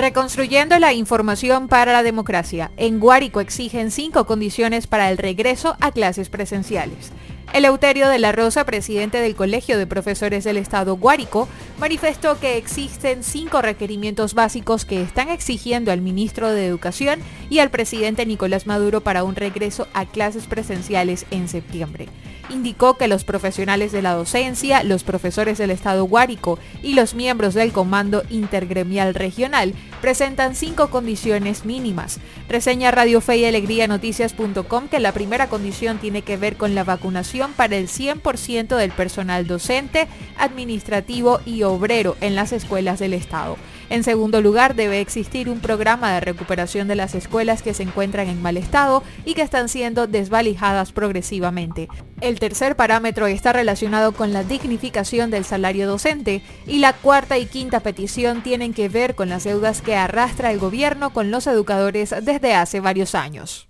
Reconstruyendo la información para la democracia. En Guárico exigen cinco condiciones para el regreso a clases presenciales. Eleuterio de la Rosa, presidente del Colegio de Profesores del Estado Guárico, manifestó que existen cinco requerimientos básicos que están exigiendo al ministro de Educación y al presidente Nicolás Maduro para un regreso a clases presenciales en septiembre indicó que los profesionales de la docencia, los profesores del Estado Guárico y los miembros del Comando Intergremial Regional presentan cinco condiciones mínimas. Reseña Radio Fe y Alegría Noticias.com que la primera condición tiene que ver con la vacunación para el 100% del personal docente, administrativo y obrero en las escuelas del Estado. En segundo lugar, debe existir un programa de recuperación de las escuelas que se encuentran en mal estado y que están siendo desvalijadas progresivamente. El tercer parámetro está relacionado con la dignificación del salario docente y la cuarta y quinta petición tienen que ver con las deudas que arrastra el gobierno con los educadores desde hace varios años.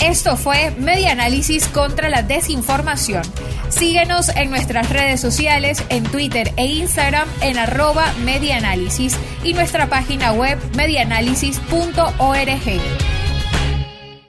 Esto fue Media Análisis contra la Desinformación. Síguenos en nuestras redes sociales, en Twitter e Instagram en arroba medianálisis y nuestra página web medianálisis.org.